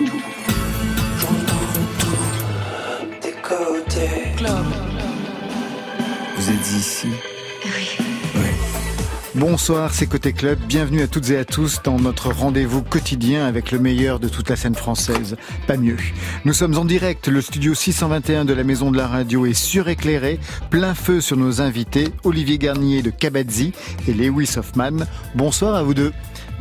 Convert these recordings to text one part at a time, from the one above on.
tout. J'entends tout. Des côtés. Club. Vous êtes ici Oui. Bonsoir, c'est Côté Club. Bienvenue à toutes et à tous dans notre rendez-vous quotidien avec le meilleur de toute la scène française. Pas mieux. Nous sommes en direct. Le studio 621 de la Maison de la Radio est suréclairé. Plein feu sur nos invités, Olivier Garnier de Kabadzi et Lewis Hoffman. Bonsoir à vous deux.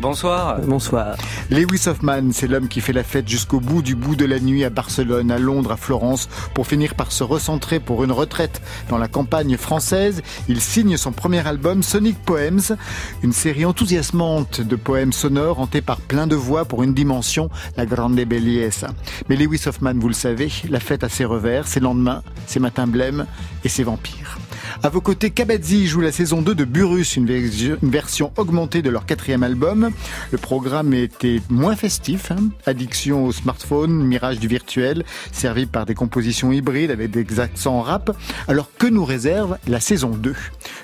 Bonsoir. Bonsoir. Lewis Hoffman, c'est l'homme qui fait la fête jusqu'au bout du bout de la nuit à Barcelone, à Londres, à Florence, pour finir par se recentrer pour une retraite dans la campagne française. Il signe son premier album Sonic Poems, une série enthousiasmante de poèmes sonores hantés par plein de voix pour une dimension, la grande bellezza. Mais Lewis Hoffman, vous le savez, la fête a ses revers, ses lendemains, ses matins blêmes et ses vampires. À vos côtés, Kabadzi joue la saison 2 de Burus, une, une version augmentée de leur quatrième album. Le programme était moins festif, hein. addiction au smartphone, mirage du virtuel, servi par des compositions hybrides avec des accents rap. Alors que nous réserve la saison 2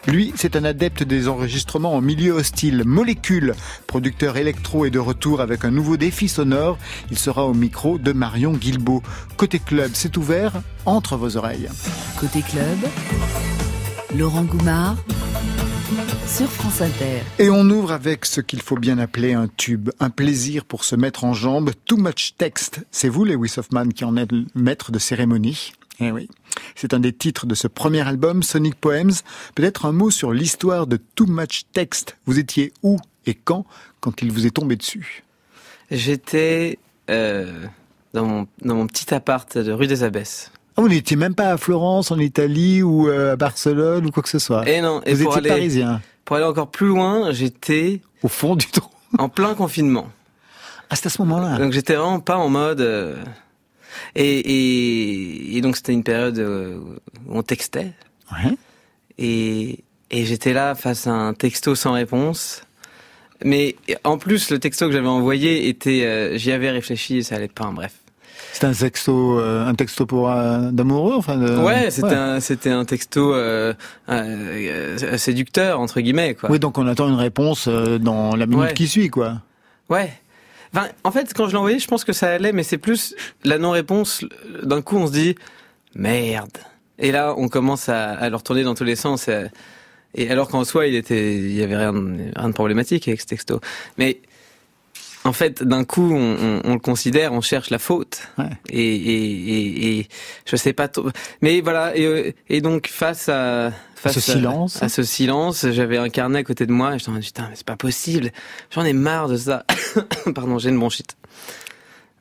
Lui, c'est un adepte des enregistrements en milieu hostile. Molécule, producteur électro est de retour avec un nouveau défi sonore. Il sera au micro de Marion Guilbeault. Côté club, c'est ouvert entre vos oreilles. Côté club, Laurent Goumard sur France Inter. Et on ouvre avec ce qu'il faut bien appeler un tube, un plaisir pour se mettre en jambe. Too Much Text. C'est vous, Lewis Hoffman, qui en êtes le maître de cérémonie. Eh oui. C'est un des titres de ce premier album, Sonic Poems. Peut-être un mot sur l'histoire de Too Much Text. Vous étiez où et quand, quand il vous est tombé dessus? J'étais euh, dans, mon, dans mon petit appart de rue des Abbesses. Ah, vous n'étiez même pas à Florence, en Italie, ou euh, à Barcelone, ou quoi que ce soit? Et non, et vous pour étiez aller, parisien. Pour aller encore plus loin, j'étais Au fond du trou. en plein confinement. Ah, c'est à ce moment-là. Donc j'étais vraiment pas en mode. euh, et, et, et donc c'était une période euh, où on textait. Ouais. Et, et j'étais là face à un texto sans réponse. Mais en plus, le texto que j'avais envoyé était, euh, j'y avais réfléchi et ça allait pas. Bref. C'est un texto, euh, un texto pour euh, d'amoureux, enfin. De... ouais, c'était un, c'était un texto euh, euh, euh, séducteur entre guillemets quoi. Oui, donc on attend une réponse euh, dans la minute Ouais. qui suit, quoi. Ouais. Enfin, en fait, quand je l'ai envoyé, je pense que ça allait, mais c'est plus la non-réponse. D'un coup, on se dit merde. Et là, on commence à, à le retourner dans tous les sens. Et, et alors qu'en soi, il était, il y avait rien, de- rien de problématique avec ce texto. Mais en fait, d'un coup, on, on- on le considère, on cherche la faute. Ouais. Et, et, et, et je sais pas trop. Mais voilà. Et, euh, et donc face à face ce silence. à ce silence, j'avais un carnet à côté de moi et je me putain, mais c'est pas possible. J'en ai marre de ça. Pardon, j'ai une bronchite.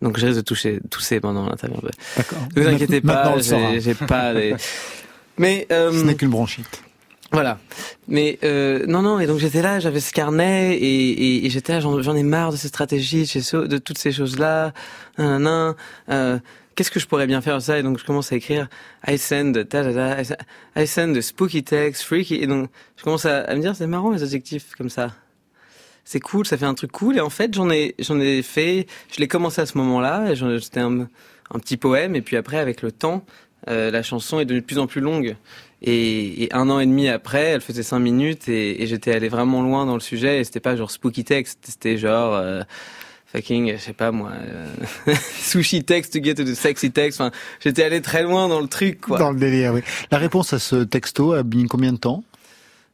Donc je risque de toucher, tousser pendant l'interview. D'accord. Ne vous inquiétez pas, j'ai pas des... Mais euh, Ce n'est qu'une bronchite. Voilà. Mais euh, non, non. Et donc j'étais là, j'avais ce carnet et, et, et j'étais là, j'en ai marre de ces stratégies, de, toutes ces choses-là. Nan, euh, Qu'est-ce que je pourrais bien faire de ça? Et donc je commence à écrire I send, ta, ta, ta, I send- spooky text, freaky. Et donc je commence à, à me dire c'est marrant les adjectifs comme ça. C'est cool, ça fait un truc cool. Et en fait j'en ai j'en ai fait, je l'ai commencé à ce moment-là. C'était un, un petit poème. Et puis après avec le temps, euh, la chanson est devenue de plus en plus longue. Et, et un an et demi après, elle faisait cinq minutes et, et j'étais allé vraiment loin dans le sujet. Et c'était pas genre spooky text, c'était genre euh, fucking, je sais pas moi, euh, sushi text to get to the sexy text. Enfin, j'étais allé très loin dans le truc, quoi. Dans le délire, oui. La réponse à ce texto a mis combien de temps?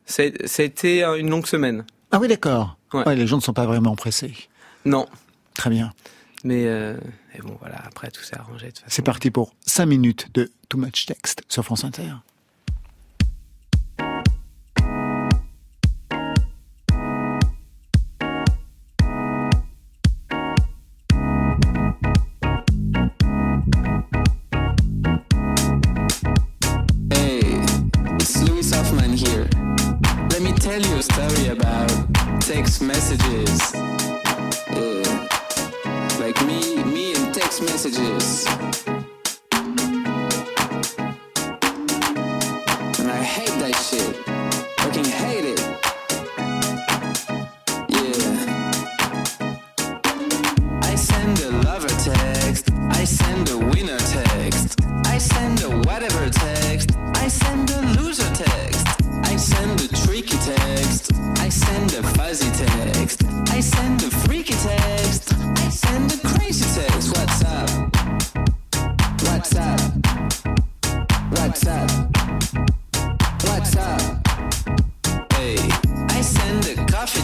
Ça a été un- une longue semaine. Ah oui, d'accord. Ouais. Ouais, les gens ne sont pas vraiment pressés. Non, Très bien. mais euh, et bon voilà. Après tout s'est arrangé. De toute façon. C'est parti pour 5 minutes de Too Much Text sur France Inter.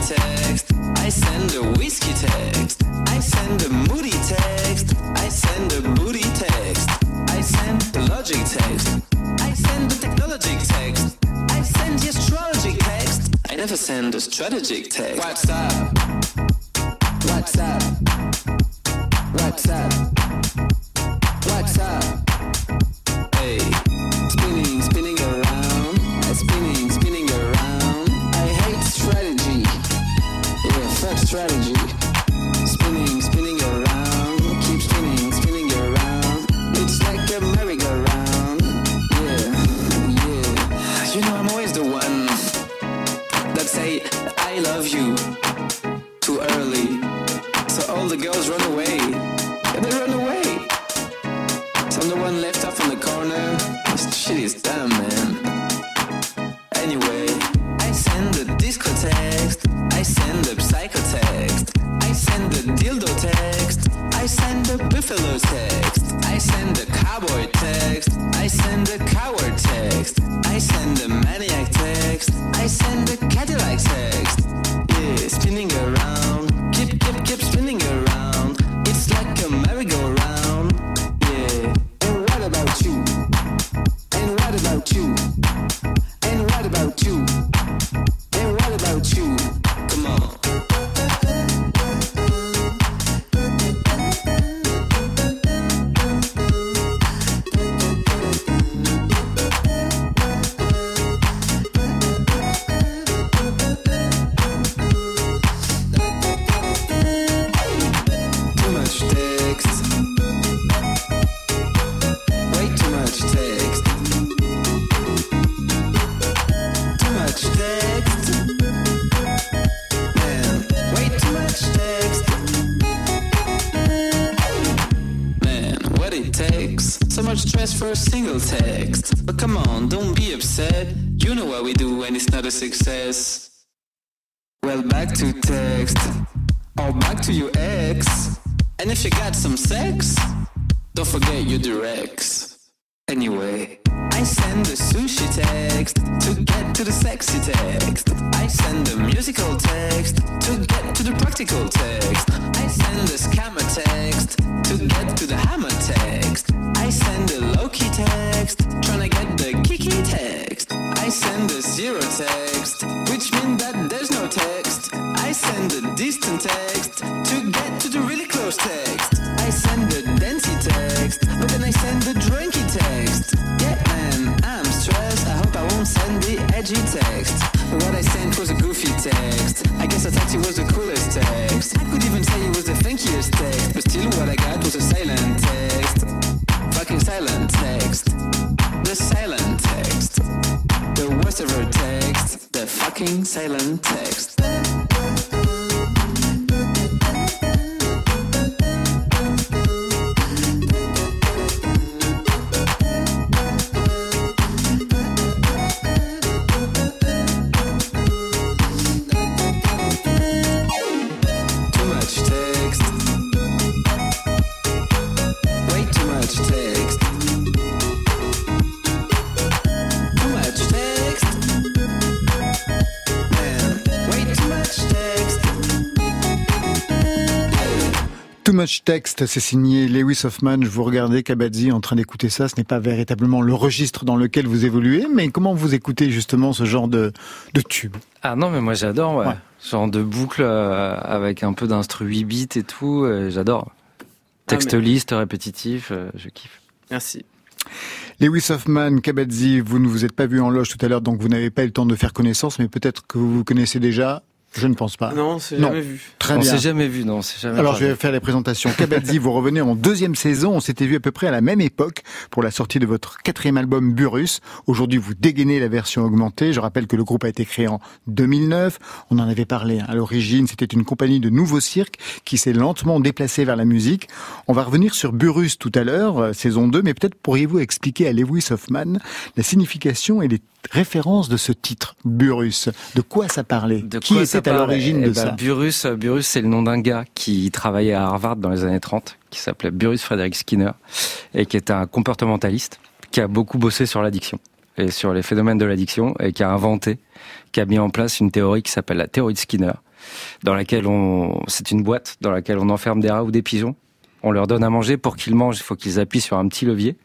text. I send a whiskey text. I send a moody text. I send a booty text. I send the logic text. I send the technology text. I send the astrology text. I never send a strategic text. What's up? Much Text, c'est signé Lewis Hoffman. Je vous regardais, Kabadzi, en train d'écouter ça. Ce n'est pas véritablement le registre dans lequel vous évoluez, mais comment vous écoutez justement ce genre de, de tube? Ah non, mais moi j'adore, ouais. Ouais. Genre de boucle euh, avec un peu d'instru 8 bits et tout, euh, j'adore. Texte mais- liste, répétitif, euh, je kiffe. Merci. Lewis Hoffman, Kabadzi, vous ne vous êtes pas vu en loge tout à l'heure, donc vous n'avez pas eu le temps de faire connaissance, mais peut-être que vous vous connaissez déjà. Je ne pense pas. Non, c'est jamais vu. Très on bien. s'est jamais vu, non, jamais Alors je vais faire les présentations. Kabadzi, vous revenez en deuxième saison. On s'était vu à peu près à la même époque pour la sortie de votre quatrième album Burus. Aujourd'hui, vous dégainez la version augmentée. Je rappelle que le groupe a été créé en 2009. On en avait parlé. À l'origine, c'était une compagnie de nouveaux cirques qui s'est lentement déplacée vers la musique. On va revenir sur Burus tout à l'heure, euh, saison 2, mais peut-être pourriez-vous expliquer à Lewis Hoffman la signification et les références de ce titre, Burus. De quoi ça parlait? De Qui quoi ça à l'origine Eh de ben, ça Burrus, euh, Burrus, c'est le nom d'un gars qui travaillait à Harvard dans les années 30, qui s'appelait Burrus Frederick Skinner, et qui était un comportementaliste, qui a beaucoup bossé sur l'addiction, et sur les phénomènes de l'addiction, et qui a inventé, qui a mis en place une théorie qui s'appelle la théorie de Skinner, dans laquelle on, c'est une boîte dans laquelle on enferme des rats ou des pigeons. On leur donne à manger pour qu'ils mangent. Il faut qu'ils appuient sur un petit levier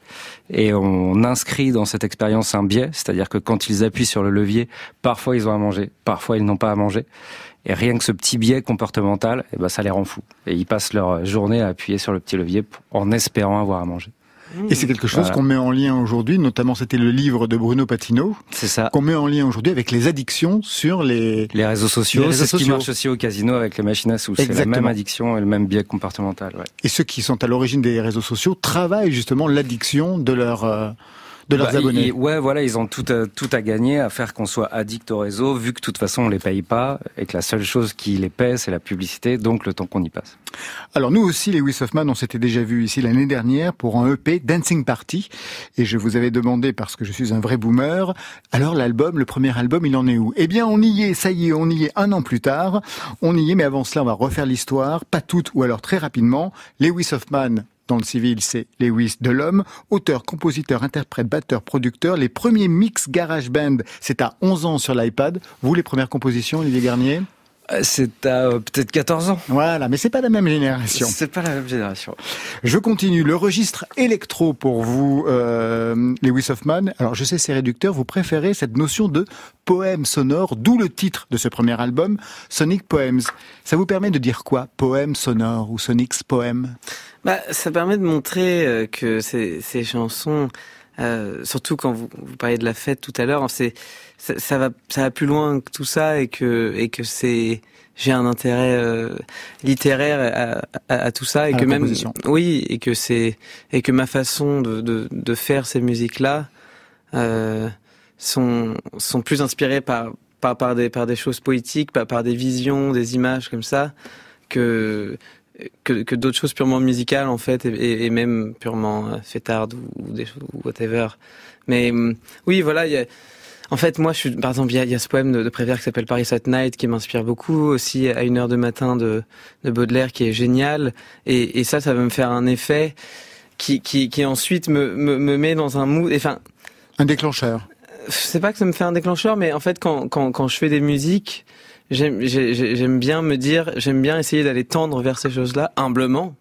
et on inscrit dans cette expérience un biais, c'est-à-dire que quand ils appuient sur le levier, parfois ils ont à manger, parfois ils n'ont pas à manger. Et rien que ce petit biais comportemental, eh ben, ça les rend fous. Et ils passent leur journée à appuyer sur le petit levier en espérant avoir à manger. Et c'est quelque chose qu'on met en lien aujourd'hui, notamment c'était le livre de Bruno Patino. C'est ça. Qu'on met en lien aujourd'hui avec les addictions sur les... Les réseaux sociaux, c'est ce qui marche aussi au casino avec les machines à sous. C'est la même addiction et le même biais comportemental. Ouais. Et ceux qui sont à l'origine des réseaux sociaux travaillent justement l'addiction de leur... Euh, de leurs bah, abonnés. ouais, voilà, ils ont tout à, tout à gagner à faire qu'on soit addict au réseau, vu que de toute façon on les paye pas et que la seule chose qui les paie c'est la publicité, donc le temps qu'on y passe. Alors nous aussi, les Hoffman, on s'était déjà vu ici l'année dernière pour un EP Dancing Party, et je vous avais demandé parce que je suis un vrai boomer. Alors l'album, le premier album, il en est où? Eh bien, on y est, ça y est, on y est un an plus tard. On y est, mais avant cela, on va refaire l'histoire, pas toute ou alors très rapidement. Lewis Hoffman, dans le civil, c'est Lewis Delhomme, auteur, compositeur, interprète, batteur, producteur. Les premiers mix Garage Band, c'est à 11 ans sur l'iPad. Vous, les premières compositions, Olivier Garnier? Euh, c'est à euh, peut-être 14 ans. Voilà, mais c'est pas la même génération. C'est pas la même génération. Je continue. Le registre électro pour vous, euh, Lewis Hoffman. Alors, je sais, c'est réducteur. Vous préférez cette notion de poème sonore, d'où le titre de ce premier album, Sonic Poems. Ça vous permet de dire quoi? Poème sonore ou Sonic's Poem? Bah, Ça permet de montrer euh, que ces, ces chansons, euh, surtout quand vous, vous parlez de la fête tout à l'heure, c'est ça, ça, va ça va plus loin que tout ça et que et que c'est j'ai un intérêt euh, littéraire à, à, à, tout ça et que même oui et que c'est et que ma façon de, de, de faire ces musiques là euh, sont sont plus inspirées par par par des par des choses poétiques par par des visions des images comme ça que que, que d'autres choses purement musicales en fait et, et même purement euh, fêtardes ou, ou des ou whatever. Mais hum, oui, voilà, y a, en fait, moi, je suis, par exemple, il y a, y a, ce poème de, de Prévert qui s'appelle Paris at Night qui m'inspire beaucoup. Aussi, à une heure de matin de, de Baudelaire qui est génial. Et, et, ça, ça va me faire un effet qui, qui, qui ensuite me, me, me met dans un mood. Enfin, un déclencheur. C'est pas que ça me fait un déclencheur, mais en fait, quand, quand, quand je fais des musiques, j'aime bien me dire, j'aime bien essayer d'aller tendre vers ces choses-là, humblement,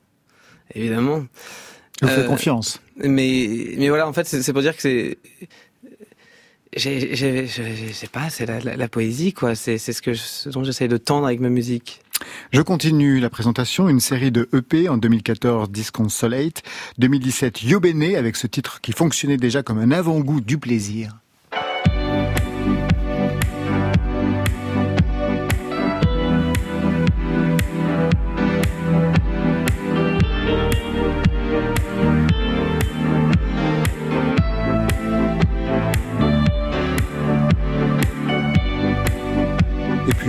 évidemment. Je vous euh, confiance. Mais, mais voilà, en fait, c'est pour dire que c'est, je sais pas, c'est la, la, la, poésie, quoi. C'est ce que ce dont j'essaye de tendre avec ma musique. Je continue la présentation, une série de EP en 2014 Disconsolate, 2017 Yobene avec ce titre qui fonctionnait déjà comme un avant-goût du plaisir.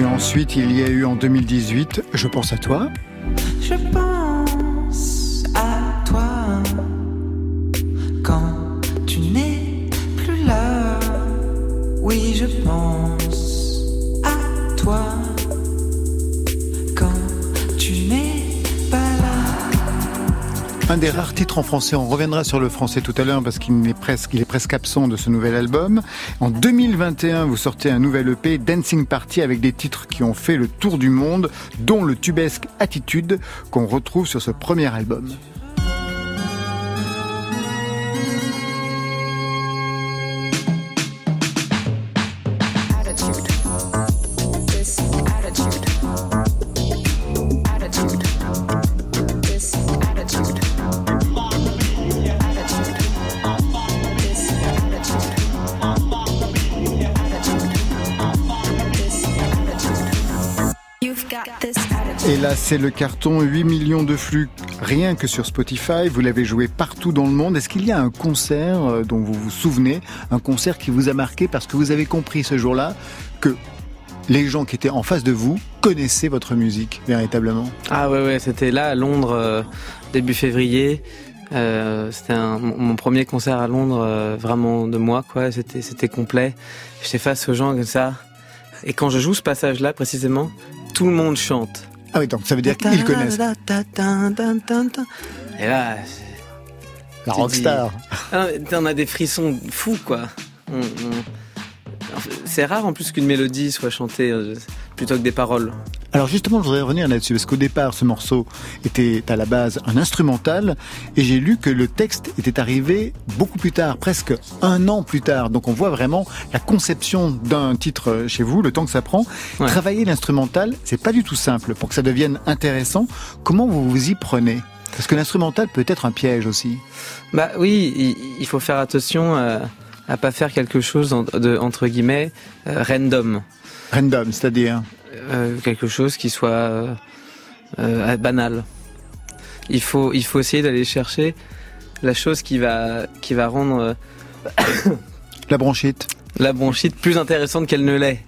Ensuite, il y a eu en 2018 Je pense à toi. Je pense à toi quand tu n'es plus là. Oui, je pense à toi. Un des rares titres en français, on reviendra sur le français tout à l'heure parce qu'il est presque, absent de ce nouvel album. En 2021, vous sortez un nouvel EP, Dancing Party, avec des titres qui ont fait le tour du monde, dont le tubesque Attitude qu'on retrouve sur ce premier album. C'est le carton 8 millions de flux rien que sur Spotify. Vous l'avez joué partout dans le monde. Est-ce qu'il y a un concert euh, dont vous vous souvenez, un concert qui vous a marqué parce que vous avez compris ce jour-là que les gens qui étaient en face de vous connaissaient votre musique véritablement? Ah ouais, ouais, c'était là à Londres euh, début février. Euh, c'était mon premier concert à Londres, vraiment de moi, quoi. C'était, c'était complet. J'étais face aux gens comme ça. Et quand je joue ce passage-là précisément, tout le monde chante. Ah oui, donc ça veut dire qu'ils connaissent. Et là, la rockstar. Ah, on a des frissons fous, quoi. On, on... C'est rare en plus qu'une mélodie soit chantée euh, plutôt que des paroles. Alors justement, je voudrais revenir là-dessus, parce qu'au départ, ce morceau était à la base un instrumental, et j'ai lu que le texte était arrivé beaucoup plus tard, presque un an plus tard. Donc on voit vraiment la conception d'un titre chez vous, le temps que ça prend. Ouais. Travailler l'instrumental, c'est pas du tout simple. Pour que ça devienne intéressant, comment vous vous y prenez? Parce que l'instrumental peut être un piège aussi. Bah oui, il, faut faire attention à, à pas faire quelque chose de, entre guillemets euh, random, Random, c'est-à-dire Euh, quelque chose qui soit euh, euh, banal. Il faut il faut essayer d'aller chercher la chose qui va qui va rendre la bronchite. la bronchite plus intéressante qu'elle ne l'est.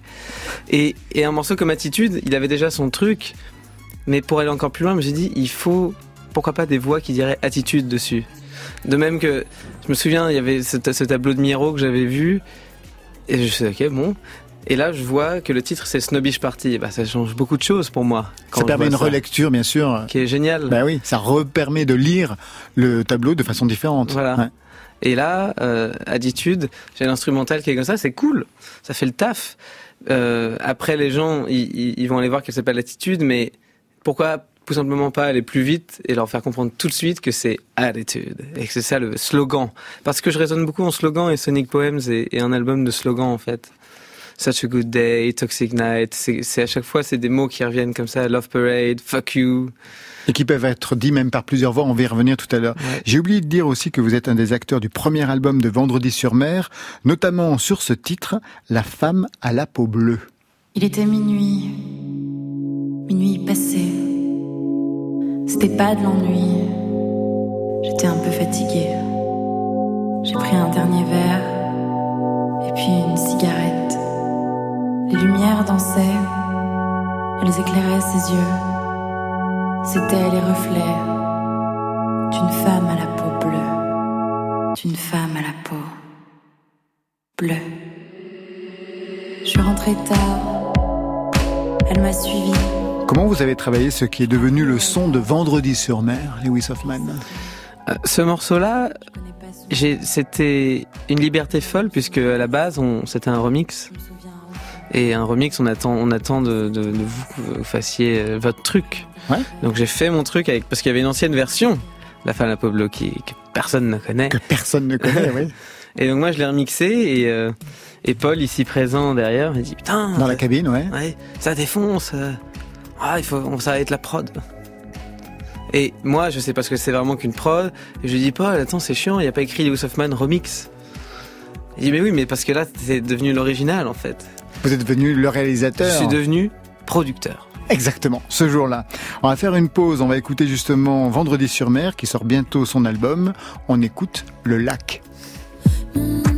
Et, et un morceau comme Attitude, il avait déjà son truc, mais pour aller encore plus loin, je me suis dit, il faut, pourquoi pas des voix qui diraient Attitude dessus. De même que, je me souviens, il y avait ce, ce tableau de Miro que j'avais vu, et je me suis dit, ok, bon. Et là, je vois que le titre, c'est Snobbish Party. Bah, ça change beaucoup de choses pour moi. quand Ça permet une relecture, bien sûr. Qui est génial. Ben oui, ça repermet de lire le tableau de façon différente. Voilà. Ouais. Et là, euh, Attitude, j'ai l'instrumental qui est comme ça, c'est cool, ça fait le taf. Euh, après, les gens, ils, vont aller voir qu'elle s'appelle Attitude, mais pourquoi tout simplement pas aller plus vite et leur faire comprendre tout de suite que c'est Attitude et que c'est ça le slogan? Parce que je raisonne beaucoup en slogan et Sonic Poems est, est un album de slogan en fait. Such a good day, Toxic Night, c'est à chaque fois c'est des mots qui reviennent comme ça, Love Parade, Fuck you. Et qui peuvent être dits même par plusieurs voix, on va y revenir tout à l'heure. Ouais. J'ai oublié de dire aussi que vous êtes un des acteurs du premier album de Vendredi sur mer, notamment sur ce titre, La femme à la peau bleue. Il était minuit, minuit passé. C'était pas de l'ennui. J'étais un peu fatiguée. J'ai pris un dernier verre et puis une cigarette. Les lumières dansaient, elles éclairaient ses yeux. C'étaient les reflets d'une femme à la peau bleue, d'une femme à la peau bleue. Je suis rentrée tard. Elle m'a suivi. Comment vous avez travaillé ce qui est devenu le son de Vendredi sur mer, Lewis Hoffman? Euh, Ce morceau-là, C'était une liberté folle puisque à la base on, c'était un remix. Et un remix on attend on attend de, de- de vous que vous fassiez euh, votre truc. Ouais. Donc j'ai fait mon truc avec parce qu'il y avait une ancienne version, la femme à Pablo qui que personne ne connaît. Que personne ne connaît, oui. Et donc moi je l'ai remixé et euh, et Paul ici présent derrière il dit putain Dans la cabine, ouais. ouais ça défonce euh. ah il faut ça va être la prod. Et moi, je sais pas ce que c'est vraiment qu'une prod. Et je lui dis, Paul, attends, c'est chiant, il n'y a pas écrit Lewis Hoffman remix. Il dit, mais oui, mais parce que là, c'est devenu l'original, en fait. Vous êtes devenu le réalisateur. Je suis devenu producteur. Exactement, ce jour-là. On va faire une pause, on va écouter justement Vendredi sur mer qui sort bientôt son album. On écoute Le Lac. Mon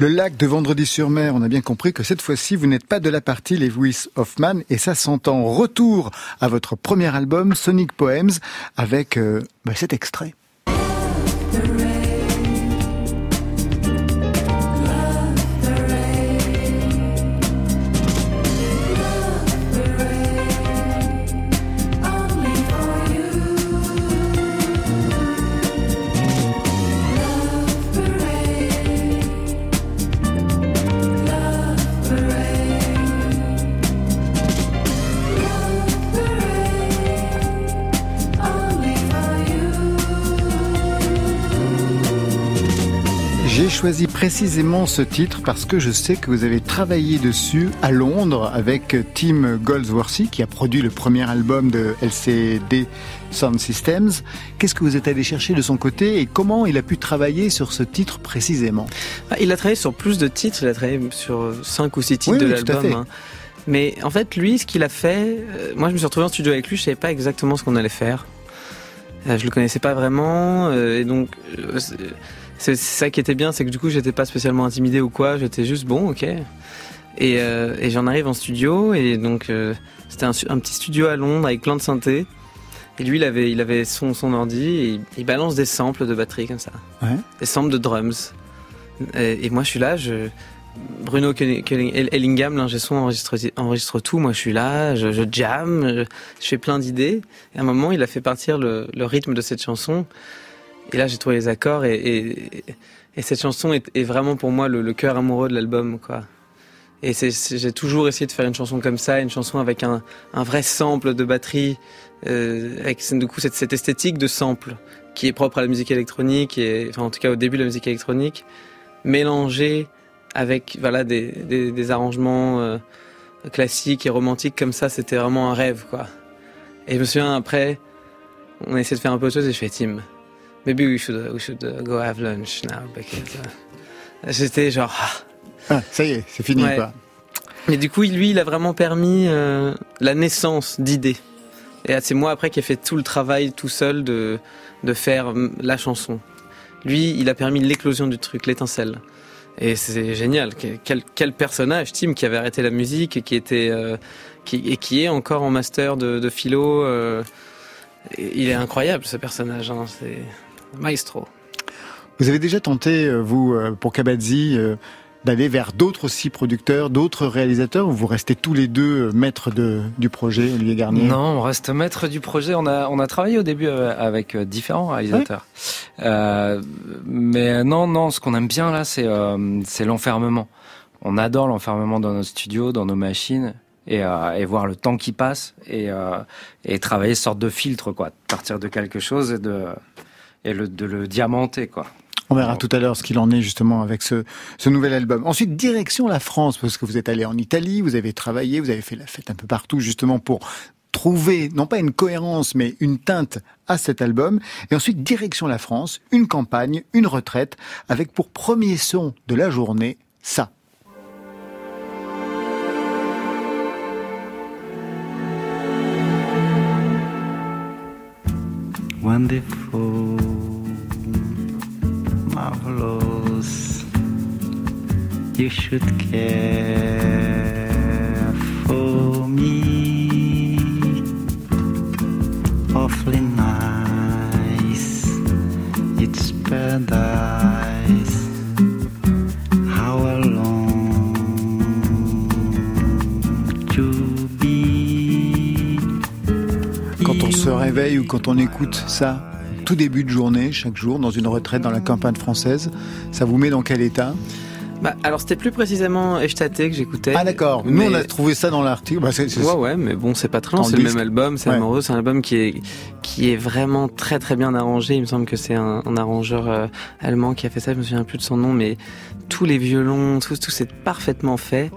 Le lac de Vendredi-sur-Mer, on a bien compris que cette fois-ci, vous n'êtes pas de la partie Lewis Hoffman, et ça s'entend. Retour à votre premier album, Sonic Poems, avec euh, bah, cet extrait. Choisi précisément ce titre parce que je sais que vous avez travaillé dessus à Londres avec Tim Goldsworthy qui a produit le premier album de LCD Sound Systems. Qu'est-ce que vous êtes allé chercher de son côté et comment il a pu travailler sur ce titre précisément? Ah, Il a travaillé sur plus de titres, il a travaillé sur 5 ou 6 titres Oui, de oui, l'album. hein. Mais en fait, lui, ce qu'il a fait, euh, moi je me suis retrouvé en studio avec lui, je savais pas exactement ce qu'on allait faire. Euh, je le connaissais pas vraiment, euh, et donc c'est- ça qui était bien, c'est que du coup j'étais pas spécialement intimidé ou quoi, j'étais juste bon, ok. Et, euh, et j'en arrive en studio, et donc euh, c'était un, petit studio à Londres avec plein de synthés. Et lui, il avait, il avait son, son ordi, et il, il balance des samples de batterie comme ça Ouais. des samples de drums. Et, et moi, je suis là, je, Bruno Ellingham, l'ingé son, enregistre, enregistre tout. Moi, je suis là, je, je jam, je, je fais plein d'idées. Et à un moment, il a fait partir le, le rythme de cette chanson. Et là, j'ai trouvé les accords. Et, et, et cette chanson est, vraiment pour moi le, le cœur amoureux de l'album, quoi. Et j'ai toujours essayé de faire une chanson comme ça, une chanson avec un, un vrai sample de batterie, euh, avec du coup cette, cette esthétique de sample qui est propre à la musique électronique, et, enfin en tout cas au début de la musique électronique, mélangée avec voilà des, des, des arrangements euh, classiques et romantiques comme ça, c'était vraiment un rêve quoi. Et je me souviens après, on a essayé de faire un peu autre chose et je fais Tim, maybe we should we should uh, go have lunch now because uh, j'étais genre ah. Ah, ça y est, c'est fini Ouais. quoi. Mais du coup, lui, il a vraiment permis euh, la naissance d'idées. Et c'est moi après qui ai fait tout le travail tout seul de, de faire mm, la chanson. Lui, il a permis l'éclosion du truc, l'étincelle. Et c'est génial. Que- Quel, quel personnage, Tim, qui avait arrêté la musique et qui était euh, qui, et qui est encore en master de, de philo. euh, il est incroyable ce personnage. Hein, c'est maestro. Vous avez déjà tenté, euh, vous, euh, pour Kabadzi, euh, d'aller vers d'autres aussi producteurs, d'autres réalisateurs, ou vous restez tous les deux maîtres de, du projet, Olivier Garnier? Non, on reste maître du projet. On a, on a travaillé au début avec différents réalisateurs. Euh, mais non, non, ce qu'on aime bien là, c'est euh, c'est l'enfermement. On adore l'enfermement dans nos studios, dans nos machines. Et, euh, et voir le temps qui passe et, euh, et travailler sorte de filtre quoi, partir de quelque chose et de et le, de le diamanter quoi. On verra tout à l'heure ce qu'il en est justement avec ce, ce nouvel album. Ensuite, direction la France, parce que vous êtes allé en Italie, vous avez travaillé, vous avez fait la fête un peu partout justement pour trouver, non pas une cohérence, mais une teinte à cet album. Et ensuite, direction la France, une campagne, une retraite, avec pour premier son de la journée, ça. wonderful, marvelous. You should care for me. Awfully nice, it's paradise. How alone to be? Quand on se réveille ou quand on écoute ça, tout début de journée, chaque jour, dans une retraite dans la campagne française, ça vous met dans quel état? Bah, alors c'était plus précisément Echtaté que j'écoutais. Ah d'accord, nous Mais- on a trouvé ça dans l'article. Bah, Ouais, ouais, mais bon, c'est pas très long, c'est le même album, c'est Ouais. Amoureux, c'est un album qui est, qui est vraiment très très bien arrangé. Il me semble que c'est un, un arrangeur euh, allemand qui a fait ça, je me souviens plus de son nom, mais tous les violons, tout, tout c'est parfaitement fait.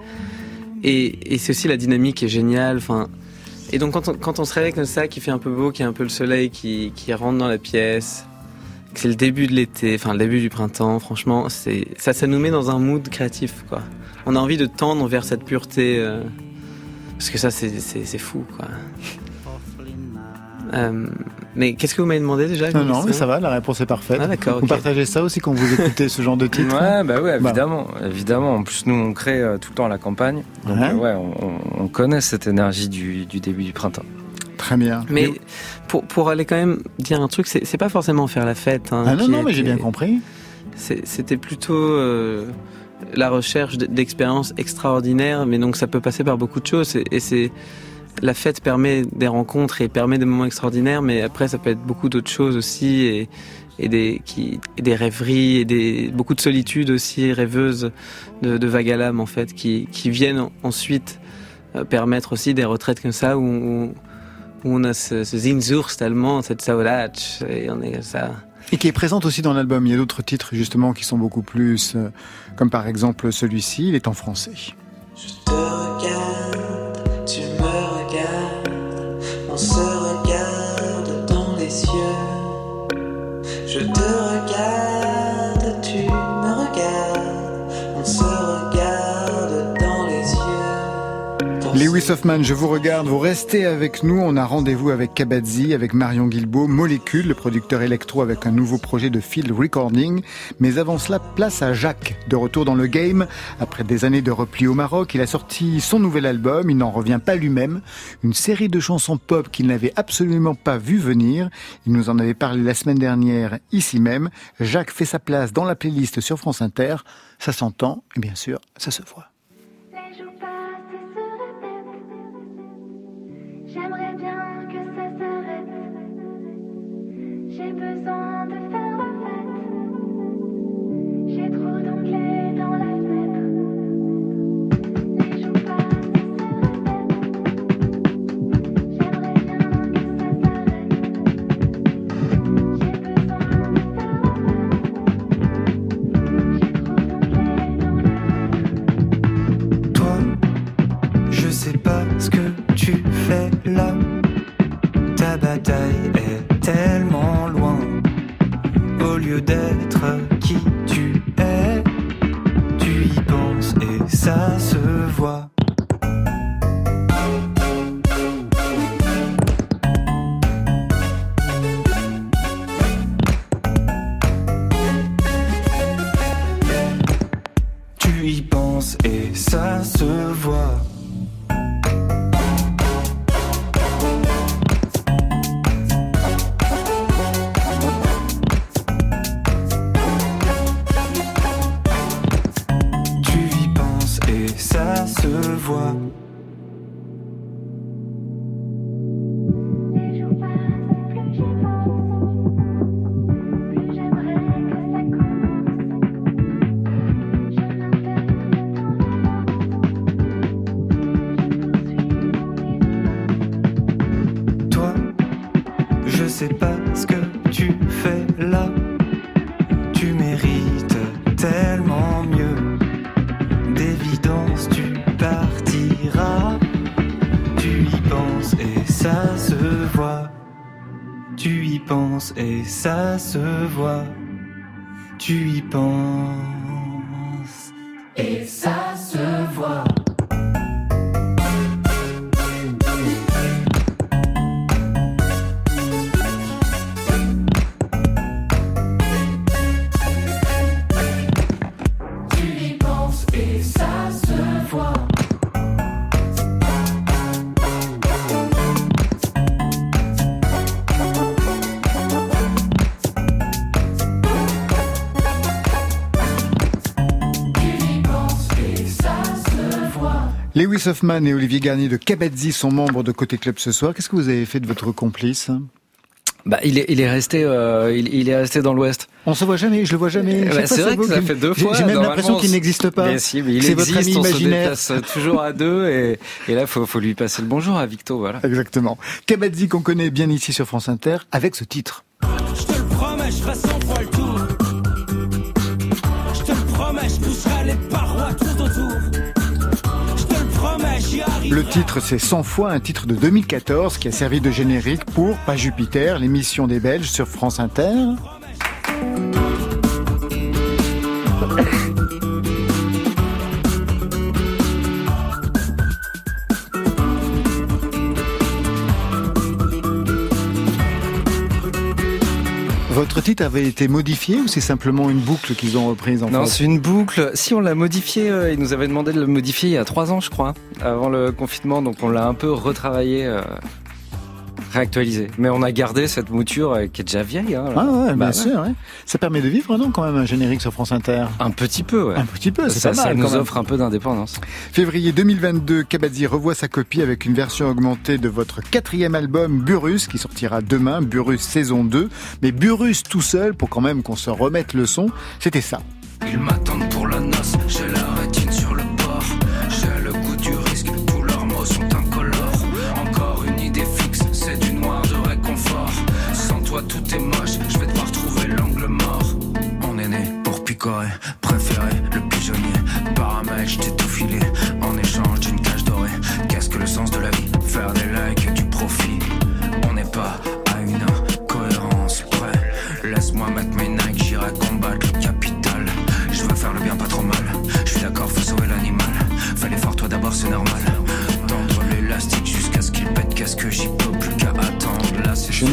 Et, et c'est aussi la dynamique est géniale, enfin. Et donc quand on, se réveille comme ça, qui fait un peu beau, qui a un peu le soleil qui, rentre dans la pièce, que c'est le début de l'été, enfin le début du printemps. Franchement, ça, nous met dans un mood créatif, quoi. On a envie de tendre vers cette pureté, euh, parce que ça, c'est c'est c'est fou, quoi. Euh, mais qu'est-ce que vous m'avez demandé déjà Non, non, mais ça va, la réponse est parfaite. Ah, d'accord, Vous partagez ça aussi quand vous écoutez ce genre de titre Ouais, bah ouais, évidemment, évidemment. En plus, nous, on crée euh, tout le temps la campagne. Donc, Ouais. euh, ouais, on, on- on connaît cette énergie du, du début du printemps. Très bien. Mais pour, pour aller quand même dire un truc, c'est c'est pas forcément faire la fête. hein, Ah non, non, mais j'ai bien compris. c'est- C'était plutôt euh, la recherche d'expériences extraordinaires, mais donc ça peut passer par beaucoup de choses. Et, et c'est la fête permet des rencontres et permet des moments extraordinaires, mais après ça peut être beaucoup d'autres choses aussi et, et des qui et des rêveries et des beaucoup de solitude aussi rêveuses de, de vague à l'âme en fait qui qui viennent en- ensuite euh, permettre aussi des retraites comme ça où, où, où on a ce, ce Sehnsucht allemand, cette Saudade, et on est comme ça. Et qui est présente aussi dans l'album. Il y a d'autres titres justement qui sont beaucoup plus, euh, comme par exemple celui-ci, il est en français. te regarde, Lewis Hoffman, je vous regarde, vous restez avec nous. On a rendez-vous avec Kabadzi, avec Marion Guilbault, Molécule, le producteur électro avec un nouveau projet de field recording. Mais avant cela, place à Jacques, de retour dans le game. Après des années de repli au Maroc, il a sorti son nouvel album, il n'en revient pas lui-même. Une série de chansons pop qu'il n'avait absolument pas vu venir. Il nous en avait parlé la semaine dernière, ici même. Jacques fait sa place dans la playlist sur France Inter. Ça s'entend, et bien sûr, ça se voit. Ça se Hoffman et Olivier Garnier de Kabadzi sont membres de Côté Club ce soir. Qu'est-ce que vous avez fait de votre complice? Bah, il est, il est resté, euh, il, il est resté dans l'Ouest. On se voit jamais, je le vois jamais. Eh fois, c'est vrai que ça fait deux J'ai- fois. J'ai même l'impression qu'il n'existe pas. Mais si, mais il C'est existe, votre ami on se imaginaire. déplace toujours à deux et, et là, faut, faut lui passer le bonjour à Victo, voilà. Exactement. Kabadzi qu'on connaît bien ici sur France Inter avec ce titre. Je te le promets, je ferai 100 fois le tour. Je te le promets, je toucherai les parois Le titre, c'est 100 fois un titre de 2014 qui a servi de générique pour Pas Jupiter, l'émission des Belges sur France Inter. Titre avait été modifié ou c'est simplement une boucle qu'ils ont reprise en Non, c'est une boucle. Si on l'a modifié, euh, ils nous avaient demandé de le modifier il y a trois ans, je crois, avant le confinement. Donc on l'a un peu retravaillé, euh, réactualisé. Mais on a gardé cette mouture euh, qui est déjà vieille. Hein. Ah ouais, Bah bien ouais. sûr. ouais. Ça permet de vivre, non, quand même, un générique sur France Inter Un petit peu, ouais. Un petit peu, c'est ça, pas ça mal. nous offre un peu d'indépendance. Février 2022, Kabadzi revoit sa copie avec une version augmentée de votre quatrième album Burus qui sortira demain, Burus saison 2. Mais Burus tout seul, pour quand même qu'on se remette le son, c'était ça. Ils m'attendent pour la noce, j'ai la rétine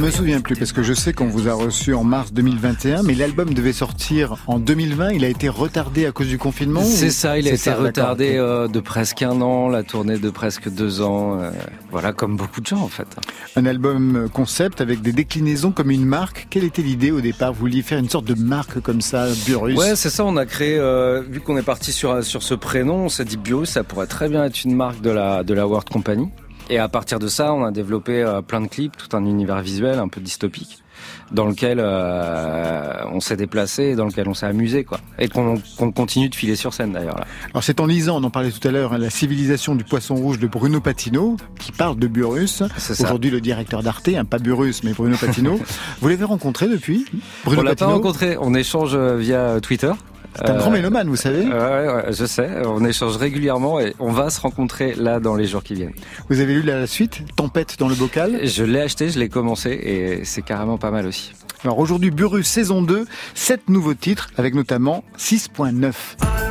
me souviens plus parce que je sais qu'on vous a reçu en mars 2021, mais l'album devait sortir en 2020. Il a été retardé à cause du confinement. C'est ou- ça, il a été ça, retardé euh, de presque un an, la tournée de presque deux ans. euh, voilà, comme beaucoup de gens en fait. Un album concept avec des déclinaisons comme une marque. Quelle était l'idée au départ? Vous vouliez faire une sorte de marque comme ça, Burus? Ouais, c'est ça. On a créé, euh, vu qu'on est parti sur sur ce prénom, on s'est dit Burus, ça pourrait très bien être une marque de la de la World Company. Et à partir de ça, on a développé euh, plein de clips, tout un univers visuel un peu dystopique, dans lequel euh, on s'est déplacé, et dans lequel on s'est amusé, quoi. Et qu'on continue de filer sur scène d'ailleurs. Alors c'est en lisant, on en parlait tout à l'heure, hein, La civilisation du poisson rouge de Bruno Patino, qui parle de Burus. Aujourd'hui le directeur d'Arte, hein, pas Burus mais Bruno Patino. Vous l'avez rencontré depuis Bruno on l'a pas rencontré, on échange euh, via Twitter. C'est un Euh, grand mélomane, vous savez. Ouais, ouais, ouais, je sais. On échange régulièrement et on va se rencontrer là dans les jours qui viennent. Vous avez lu la suite, Tempête dans le bocal. Je l'ai acheté, je l'ai commencé et c'est carrément pas mal aussi. Alors aujourd'hui, Burus saison 2, sept nouveaux titres avec notamment 6.9.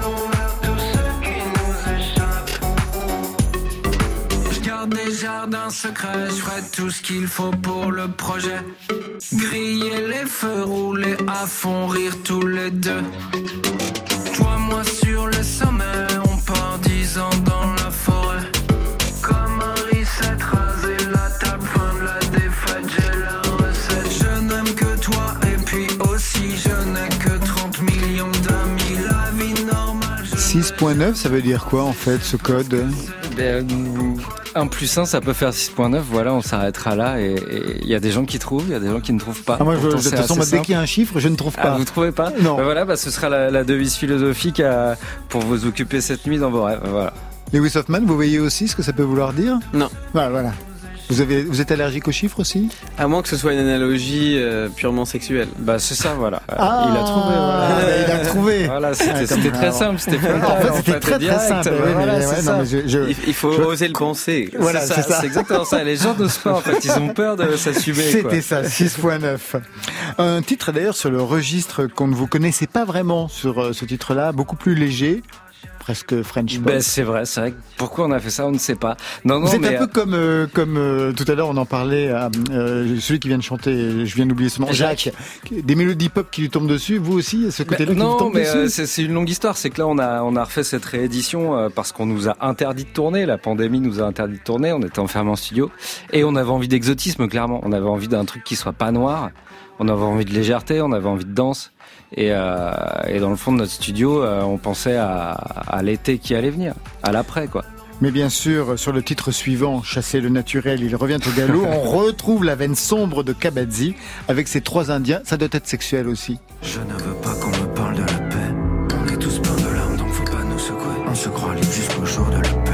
des jardins secrets, je ferai tout ce qu'il faut pour le projet. Griller les feux, rouler à fond, rire tous les deux. Toi, moi sur le sommet, 6.9, ça veut dire quoi en fait ce code? 1 plus 1, ça peut faire 6.9. Voilà, on s'arrêtera là. Et il y a des gens qui trouvent, il y a des gens qui ne trouvent pas. ah, Moi, je, Pourtant, de c'est toute façon, assez moi, dès qu'il y a un chiffre, je ne trouve Ah, pas. vous trouvez pas? Non. Bah voilà, bah, ce sera la, la devise philosophique à- pour vous occuper cette nuit dans vos rêves. Voilà. Lewis Hoffman, vous voyez aussi ce que ça peut vouloir dire? Non. Voilà, voilà. Vous, avez, vous êtes allergique aux chiffres aussi À moins que ce soit une analogie euh, purement sexuelle. Bah c'est ça, voilà. Ah, il a trouvé. Voilà. bah, il a trouvé. Voilà, c'était Ah, très simple, c'était En fait, c'était très très direct, simple. oui, voilà, mais, c'est ouais, ça. non, mais je- je- Il, faut je- oser le penser. Voilà, c'est ça, c'est exactement ça. Les gens n'osent pas en fait, ils ont peur de s'assumer. C'était ça, 6.9. Un titre d'ailleurs sur le registre qu'on ne vous connaissait pas vraiment sur euh, ce titre-là, beaucoup plus léger, presque French pop. Ben, c'est vrai, c'est vrai. Pourquoi on a fait ça, on ne sait pas. Non, non, vous êtes mais un peu comme euh, comme euh, tout à l'heure on en parlait à euh, celui qui vient de chanter, je viens d'oublier son nom, Jacques. Des mélodies pop qui lui tombent dessus, vous aussi, ce côté-là Ben, qui vous non, tombe mais euh, c'est c'est une longue histoire. C'est que là, on a on a refait cette réédition euh, parce qu'on nous a interdit de tourner. La pandémie nous a interdit de tourner. On était enfermés en studio et on avait envie d'exotisme. Clairement, on avait envie d'un truc qui soit pas noir. On avait envie de légèreté. On avait envie de danse. Et, euh, et dans le fond de notre studio, euh, on pensait à, à l'été qui allait venir, à l'après, quoi. Mais bien sûr, sur le titre suivant, Chasser le naturel, il revient au galop, on retrouve la veine sombre de Kabadzi avec ses trois Indiens. Ça doit être sexuel aussi. Je ne veux pas qu'on me parle de la paix. On est tous pleins de larmes, donc faut pas nous secouer. On se croit libre jusqu'au jour de la paix.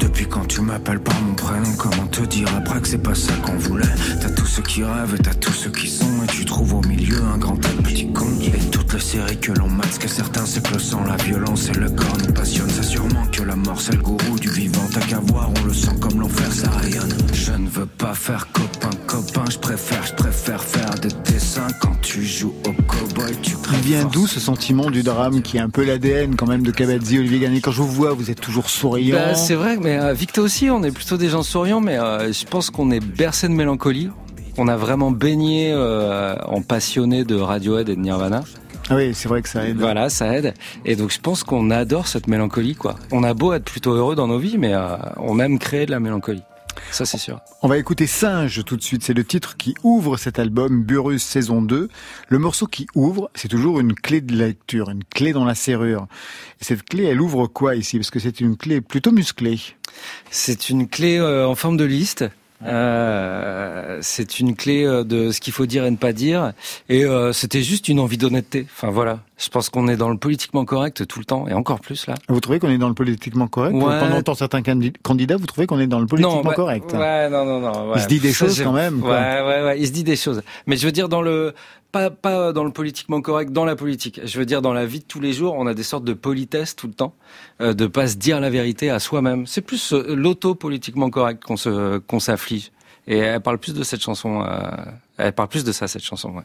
Depuis quand tu m'appelles par mon prénom, comment te dire après que c'est pas ça qu'on voulait? T'as tous ceux qui rêvent t'as tous ceux qui sont, et tu trouves au milieu un grand tapis. petit con. Et toutes les séries que l'on mate, ce que certains c'est que le sang, la violence et le corps nous passionnent. C'est sûrement que la mort c'est le gourou du vivant. T'as qu'à voir, on le sent comme l'enfer, ça rayonne. Je ne veux pas faire copain, copain, je préfère, je préfère faire des dessins quand tu joues au cowboy, tu Il vient d'où ce sentiment du drame qui est un peu l'ADN quand même de Kabadzi, Olivier Garnier Quand je vous vois, vous êtes toujours souriant. Bah, c'est vrai, mais euh, Victor aussi, on est plutôt des gens souriants, mais euh, je pense qu'on est bercé de mélancolie. On a vraiment baigné euh, en passionné de Radiohead et de Nirvana. Ah oui, c'est vrai que ça aide. Voilà, ça aide. Et donc je pense qu'on adore cette mélancolie, quoi. On a beau être plutôt heureux dans nos vies, mais euh, on aime créer de la mélancolie. Ça, c'est sûr. On va écouter Singe tout de suite. C'est le titre qui ouvre cet album, Burus saison 2. Le morceau qui ouvre, c'est toujours une clé de lecture, une clé dans la serrure. Et cette clé, elle ouvre quoi ici? Parce que c'est une clé plutôt musclée. C'est une clé euh, en forme de liste. Euh, c'est une clé euh, de ce qu'il faut dire et ne pas dire. Et euh, c'était juste une envie d'honnêteté. Enfin voilà. Je pense qu'on est dans le politiquement correct tout le temps et encore plus là. Vous trouvez qu'on est dans le politiquement correct Ouais. Pendant temps certains candi- candidats, vous trouvez qu'on est dans le politiquement bah, correct Ouais, non, non, non. ouais. Il se dit des Ça, choses quand même, quoi. Ouais, ouais, ouais. Il se dit des choses. Mais je veux dire dans le pas pas dans le politiquement correct, dans la politique. Je veux dire dans la vie de tous les jours, on a des sortes de politesse tout le temps, euh, de pas se dire la vérité à soi-même. C'est plus euh, l'auto politiquement correct qu'on se qu'on s'afflige. Et elle parle plus de cette chanson. euh, elle parle plus de ça cette chanson. Ouais.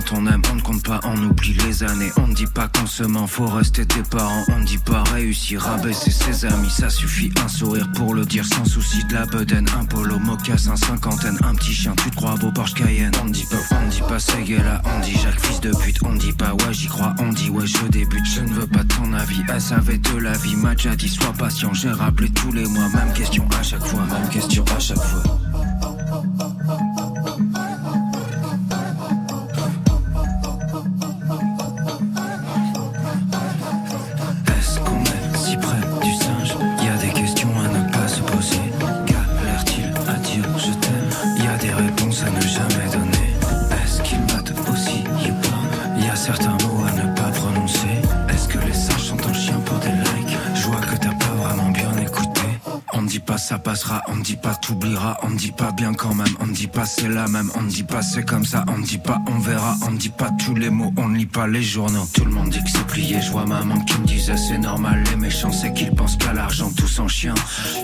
Quand on aime, on ne compte pas, on oublie les années. On dit pas qu'on se ment, faut rester tes parents. On dit pas réussir, rabaisser ses amis. Ça suffit, un sourire pour le dire sans souci de la bedaine. Un polo, mocassin, cinquantaine, un petit chien. Tu te crois beau Porsche Cayenne. On dit pas, on dit pas Seguela, on dit Jacques, fils de pute. On dit pas ouais, j'y crois, on dit ouais, je débute. Je ne veux pas ton avis, SAV de la vie. M'a déjà dit, sois patient, j'ai rappelé tous les mois. Même question à chaque fois, même question à chaque fois. Des réponses à ne jamais donner. Est-ce qu'il mate pas ça passera, on ne dit pas t'oubliera, on ne dit pas bien quand même, on ne dit pas c'est la même, on ne dit pas c'est comme ça, on ne dit pas on verra, on ne dit pas tous les mots, on ne lit pas les journaux. Tout le monde dit que c'est plié, je vois maman qui me disait c'est normal, les méchants c'est qu'ils pensent qu'à l'argent, tous en chien,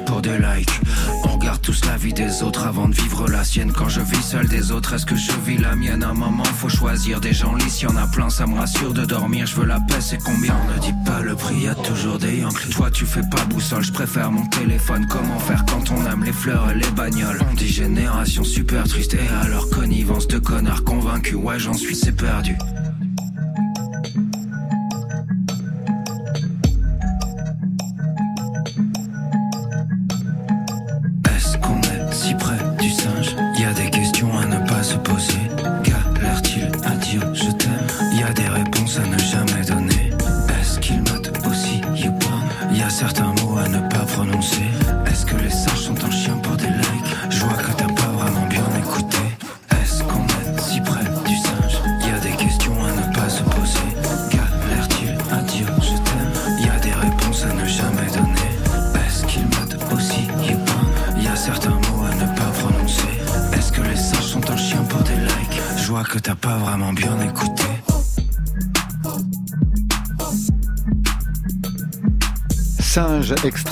pour des likes. On regarde tous la vie des autres avant de vivre la sienne. Quand je vis seul des autres, est-ce que je vis la mienne? Un moment, faut choisir des gens lisses, y en a plein, ça me rassure de dormir, je veux la paix, c'est combien? On ne dit pas le prix, y toujours des Yankees. Toi tu fais pas boussole, je préfère mon téléphone. Comment quand on aime les fleurs et les bagnoles On dit génération super triste et alors connivence de connards convaincus. Ouais, j'en suis, c'est perdu.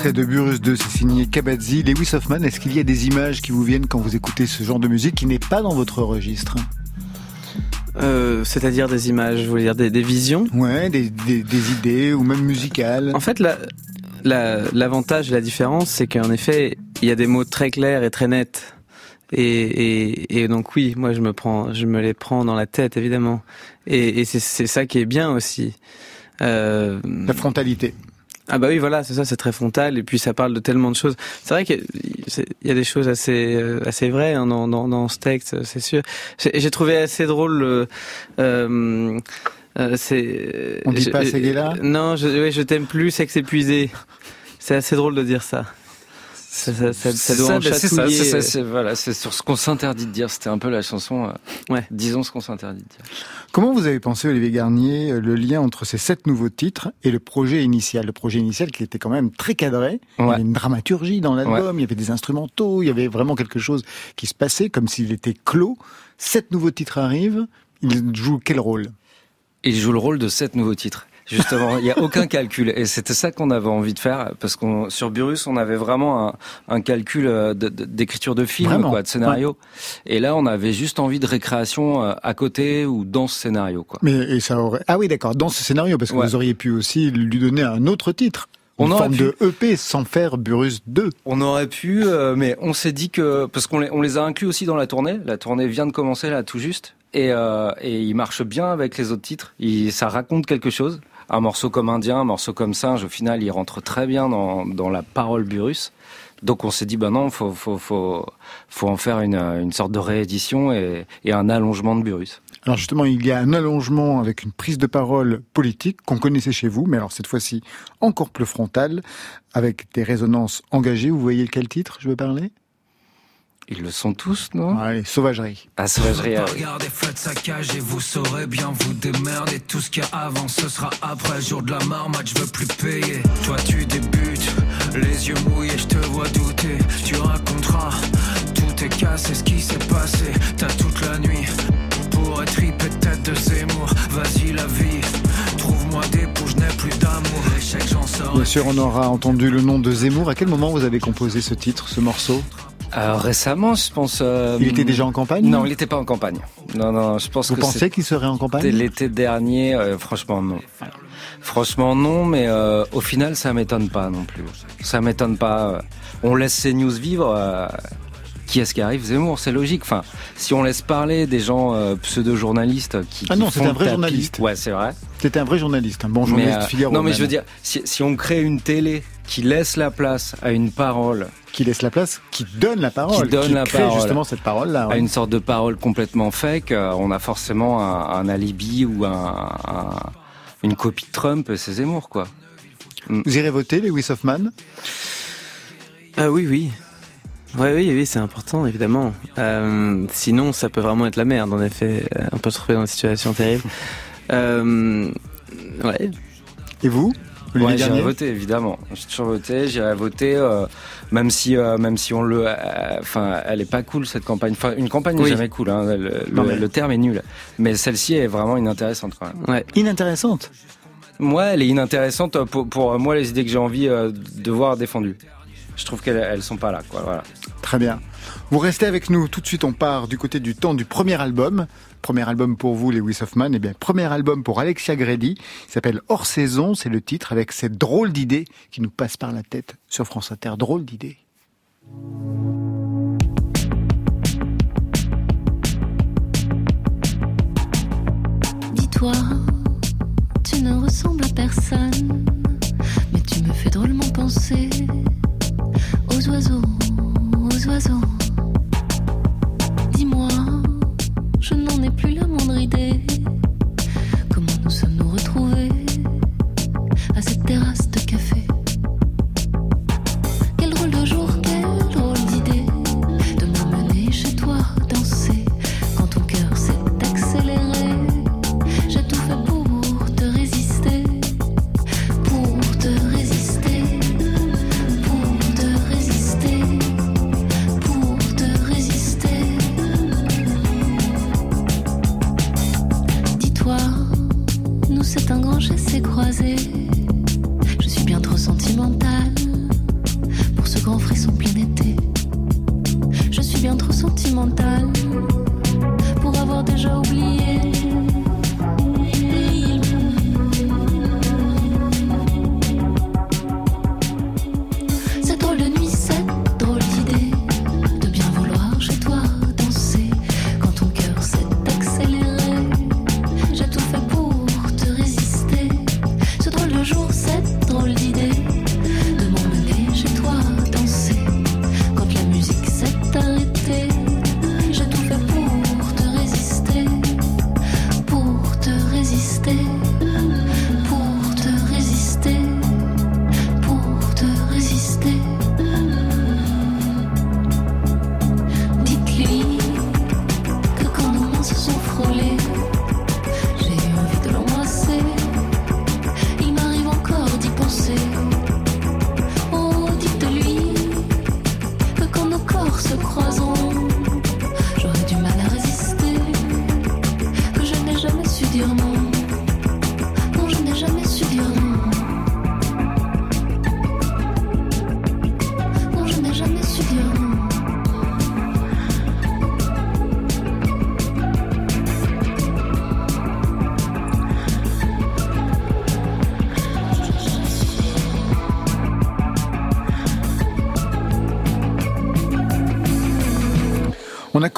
Extrait de Burus 2, c'est signé Kabadzi. Lewis Hoffman, est-ce qu'il y a des images qui vous viennent quand vous écoutez ce genre de musique qui n'est pas dans votre registre? Euh, C'est-à-dire des images, vous voulez dire des, des visions? Ouais, des, des, des idées ou même musicales. En fait, la- la- l'avantage et la différence, c'est qu'en effet, il y a des mots très clairs et très nets. Et, et, et donc oui, moi je me prends, je me les prends dans la tête évidemment. Et, et c'est c'est ça qui est bien aussi. Euh, La frontalité. Ah bah oui, voilà, c'est ça, c'est très frontal, et puis ça parle de tellement de choses. C'est vrai qu'il y a- des choses assez euh, assez vraies hein, dans, dans, dans ce texte, c'est sûr. J'ai j'ai trouvé assez drôle. euh, euh, euh, c'est. On dit pas là Non, je, ouais, je t'aime plus, sexe épuisé. C'est assez drôle de dire ça. Ça, ça, ça, ça C'est doit en c'est ça, chatouiller. c'est ça, c'est- voilà, c'est sur ce qu'on s'interdit de dire. C'était un peu la chanson. euh, Ouais. Disons ce qu'on s'interdit de dire. Comment vous avez pensé, Olivier Garnier, euh, le lien entre ces sept nouveaux titres et le projet initial? Le projet initial qui était quand même très cadré. Il y avait une dramaturgie dans l'album, il y avait des instrumentaux, il y avait vraiment quelque chose qui se passait comme s'il était clos. Sept nouveaux titres arrivent. Ils jouent quel rôle? Il joue le rôle de sept nouveaux titres. Justement, il n'y a aucun calcul. Et c'était ça qu'on avait envie de faire, parce qu'on sur Burus, on avait vraiment un, un calcul euh, de- de- d'écriture de, film, quoi, de scénario. Et là, on avait juste envie de récréation euh, à côté ou dans ce scénario, quoi. Mais et ça aurait ah oui d'accord dans ce scénario parce que Ouais. vous auriez pu aussi lui donner un autre titre. On Une forme pu. de EP sans faire Burus 2. On aurait pu, euh, mais on s'est dit que parce qu'on les, on les a inclus aussi dans la tournée. La tournée vient de commencer là, tout juste, et, euh, et il marche bien avec les autres titres. Il, ça raconte quelque chose. Un morceau comme Indien, un morceau comme Singe, au final, il rentre très bien dans, dans la parole Burus. Donc on s'est dit, ben non, faut, faut, faut, faut en faire une, une sorte de réédition et, et un allongement de Burus. Alors justement, il y a un allongement avec une prise de parole politique qu'on connaissait chez vous, mais alors cette fois-ci encore plus frontale, avec des résonances engagées. Vous voyez quel titre je veux parler? Ils le sont tous, non? Allez, Sauvagerie. À sauvagerie. ah oui. Regardez, faites saccage et vous saurez bien vous démerder. Tout ce qu'il y a avant, ce sera après. Jour de la marmotte, je veux plus payer. Toi, tu débutes, les yeux mouillés, je te vois douter. Tu raconteras, tout est cassé, ce qui s'est passé. T'as toute la nuit pour être triper tête de Zemmour. Vas-y, la vie, trouve-moi des poux, je n'ai plus d'amour. Échec, j'en sors. Bien sûr, on aura entendu le nom de Zemmour. À quel moment vous avez composé ce titre, ce morceau? Euh, récemment, je pense. euh, Il était déjà en campagne Non, il n'était pas en campagne. Non, non, je pense Vous que pensez qu'il serait en C'était campagne l'été dernier, euh, franchement non. Franchement non, mais euh, au final ça m'étonne pas non plus. Ça m'étonne pas. euh. On laisse ces news vivre. euh, qui est-ce qui arrive Zemmour, c'est logique. Enfin, si on laisse parler des gens euh, pseudo-journalistes qui, Ah non, c'était un vrai tapis. journaliste. Ouais, c'est vrai. C'était un vrai journaliste, un bon Mais, journaliste euh, Figaro. non, mais je veux dire, si, si on crée une télé qui laisse la place à une parole, Qui laisse la place, qui donne la parole, Qui donne la crée parole. justement cette parole-là. à une sorte de parole complètement fake, euh, on a forcément un, un alibi ou un, un- une copie de Trump, et c'est Zemmour, quoi. Vous irez voter, Lewis Hoffman? Ah oui, oui. Ouais, oui, oui, c'est important, évidemment. Euh, sinon, ça peut vraiment être la merde, en effet. Euh, On peut se retrouver dans une situation terrible. Euh, ouais. Et vous? Ouais, j'irai Garnier voter évidemment. J'ai toujours voté, j'irai voter, euh, même si euh, même si on le, euh, enfin, elle est pas cool cette campagne. Enfin, une campagne n'est jamais cool. Hein, le, le- Non, mais- le terme est nul, mais celle-ci est vraiment inintéressante quand même. Ouais. Inintéressante. Moi, elle est inintéressante pour, pour moi les idées que j'ai envie euh, de voir défendues. Je trouve qu'elles elles sont pas là, quoi. Voilà. Très bien. Vous restez avec nous. Tout de suite, on part du côté du temps du premier album. Premier album pour vous, Lewis Hoffman. Eh bien, premier album pour Alexia Grady. Il s'appelle Hors saison. C'est le titre avec cette drôle d'idée qui nous passe par la tête sur France Inter. Drôle d'idée. Dis-toi, tu ne ressembles à personne, mais tu me fais drôlement penser aux oiseaux, Dis-moi, je n'en ai plus la moindre idée.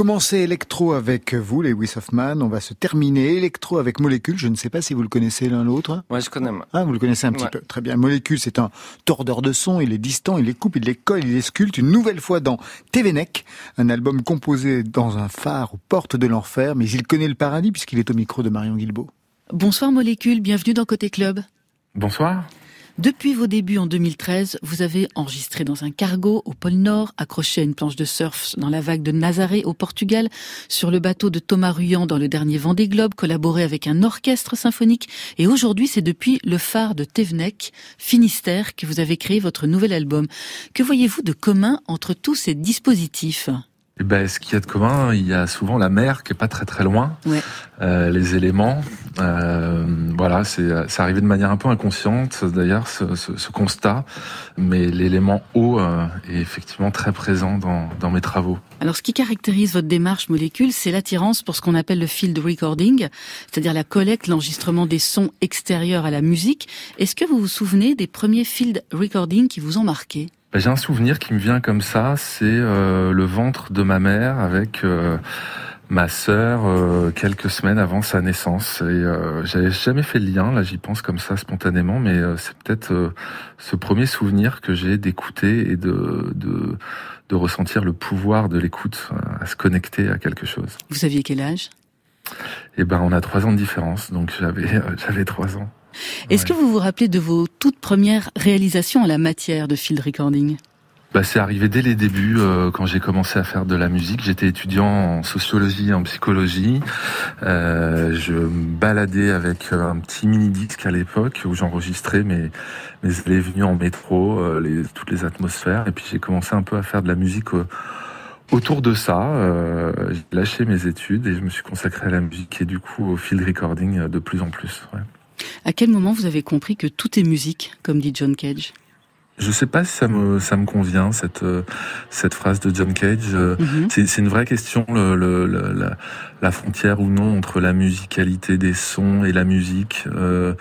Commencé électro avec vous, Lewis Hoffman. On va se terminer électro avec Molécule. Je ne sais pas si vous le connaissez l'un l'autre. Ouais, je connais. moi. Ah, vous le connaissez un petit Ouais. peu. Très bien. Molécule, c'est un tordeur de son. Il est distant, il les coupe, il les colle, il les sculpte. Une nouvelle fois dans TVNEC, un album composé dans un phare aux portes de l'enfer. Mais il connaît le paradis puisqu'il est au micro de Marion Guilbault. Bonsoir Molécule, bienvenue dans Côté Club. Bonsoir. Depuis vos débuts en 2013, vous avez enregistré dans un cargo au pôle Nord, accroché à une planche de surf dans la vague de Nazaré au Portugal, sur le bateau de Thomas Ruyant dans le dernier Vendée Globe, collaboré avec un orchestre symphonique. Et aujourd'hui, c'est depuis le phare de Thévenec, Finistère, que vous avez créé votre nouvel album. Que voyez-vous de commun entre tous ces dispositifs? Eh ben, ce qu'il y a de commun, il y a souvent la mer qui est pas très très loin, Ouais. euh, les éléments. euh, voilà, c'est c'est arrivé de manière un peu inconsciente d'ailleurs ce, ce- ce constat, mais l'élément eau euh, est effectivement très présent dans, dans mes travaux. Alors, ce qui caractérise votre démarche molécule, c'est l'attirance pour ce qu'on appelle le field recording, c'est-à-dire la collecte, l'enregistrement des sons extérieurs à la musique. Est-ce que vous vous souvenez des premiers field recording qui vous ont marqué? J'ai un souvenir qui me vient comme ça, c'est euh, le ventre de ma mère avec euh, ma sœur euh, quelques semaines avant sa naissance. Et j'avais jamais fait le lien, là j'y pense comme ça spontanément, mais c'est peut-être ce premier souvenir que j'ai d'écouter et de, de, de ressentir le pouvoir de l'écoute, à se connecter à quelque chose. Vous aviez quel âge? Et ben on a trois ans de différence, donc j'avais euh, j'avais trois ans. Est-ce que vous vous rappelez de vos toutes premières réalisations en la matière de field recording? Bah, c'est arrivé dès les débuts, euh, quand j'ai commencé à faire de la musique. J'étais étudiant en sociologie et en psychologie. Euh, je me baladais avec euh, un petit mini-disque à l'époque où j'enregistrais mes, mes allées et venues en métro, euh, les, toutes les atmosphères. Et puis j'ai commencé un peu à faire de la musique autour de ça. Euh, j'ai lâché mes études et je me suis consacré à la musique et du coup au field recording de plus en plus. ouais. À quel moment vous avez compris que tout est musique, comme dit John Cage? Je sais pas si ça me ça me convient cette euh, cette phrase de John Cage. Euh, Mhm. C'est c'est une vraie question le, le- le- la, la frontière ou non entre la musicalité des sons et la musique. Euh,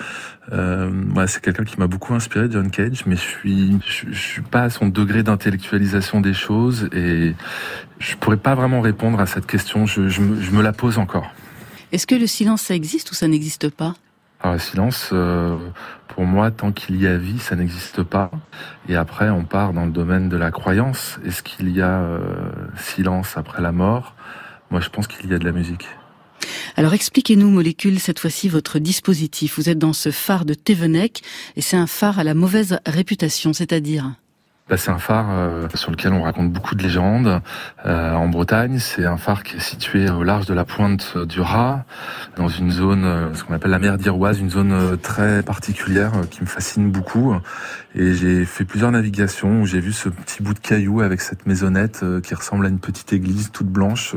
euh, ouais, c'est quelqu'un qui m'a beaucoup inspiré, John Cage, mais je suis je, je suis pas à son degré d'intellectualisation des choses et je pourrais pas vraiment répondre à cette question. Je, je, me, je me la pose encore. Est-ce que le silence, ça existe ou ça n'existe pas? Le silence, euh, pour moi, tant qu'il y a vie, ça n'existe pas. Et après, on part dans le domaine de la croyance. Est-ce qu'il y a euh, silence après la mort? Moi, je pense qu'il y a de la musique. Alors expliquez-nous, Molécule, cette fois-ci votre dispositif. Vous êtes dans ce phare de Thévenec et c'est un phare à la mauvaise réputation, c'est-à-dire? Bah, c'est un phare euh, sur lequel on raconte beaucoup de légendes. Euh, en Bretagne, c'est un phare qui est situé au large de la pointe du Raz, dans une zone, euh, ce qu'on appelle la mer d'Iroise, une zone euh, très particulière euh, qui me fascine beaucoup. Et j'ai fait plusieurs navigations où j'ai vu ce petit bout de caillou avec cette maisonnette qui ressemble à une petite église toute blanche.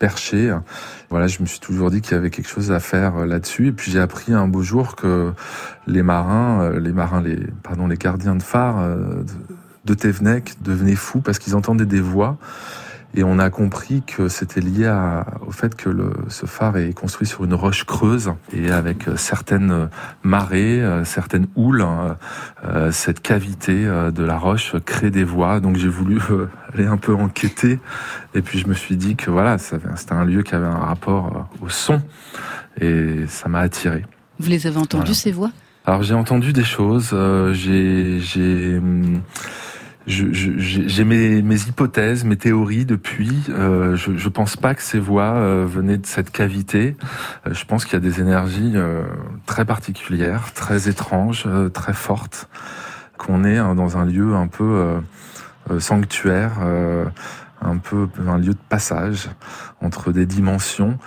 perchée. Voilà, je me suis toujours dit qu'il y avait quelque chose à faire là-dessus. Et puis j'ai appris un beau jour que les marins, les marins, les pardon, les gardiens de phare de- Thévenec devenaient fous parce qu'ils entendaient des voix. Et on a compris que c'était lié à- au fait que le, ce phare est construit sur une roche creuse et avec euh, certaines marées, euh, certaines houles, hein, euh, cette cavité euh, de la roche crée des voix. Donc j'ai voulu euh, aller un peu enquêter et puis je me suis dit que voilà, c'était un lieu qui avait un rapport euh, au son et ça m'a attiré. Vous les avez entendues, Voilà. ces voix? Alors j'ai entendu des choses, euh, j'ai j'ai mes, mes hypothèses, mes théories depuis. Euh, je, je pense pas que ces voix euh, venaient de cette cavité. Euh, je pense qu'il y a des énergies euh, très particulières, très étranges, euh, très fortes, qu'on est hein, dans un lieu un peu sanctuaire, un peu un lieu de passage entre des dimensions.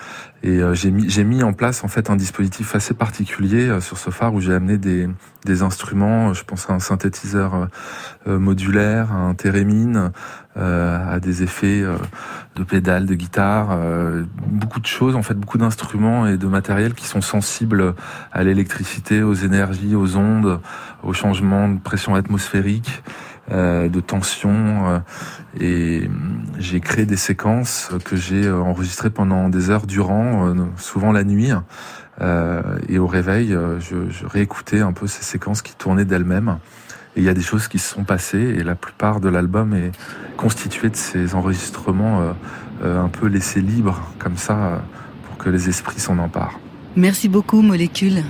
Et euh, j'ai mis, j'ai mis en place en fait un dispositif assez particulier euh, sur ce phare où j'ai amené des, des instruments. Je pense à un synthétiseur euh, euh, modulaire, à un thérémine, euh, à des effets euh, de pédales, de guitare, euh, beaucoup de choses en fait, beaucoup d'instruments et de matériel qui sont sensibles à l'électricité, aux énergies, aux ondes, aux changements de pression atmosphérique. Euh, de tension euh, et j'ai créé des séquences que j'ai enregistrées pendant des heures durant, euh, souvent la nuit. Et au réveil, je, je réécoutais un peu ces séquences qui tournaient d'elles-mêmes. Et il y a des choses qui se sont passées et la plupart de l'album est constitué de ces enregistrements euh, euh, un peu laissé libre comme ça pour que les esprits s'en emparent. Merci beaucoup, Molécule.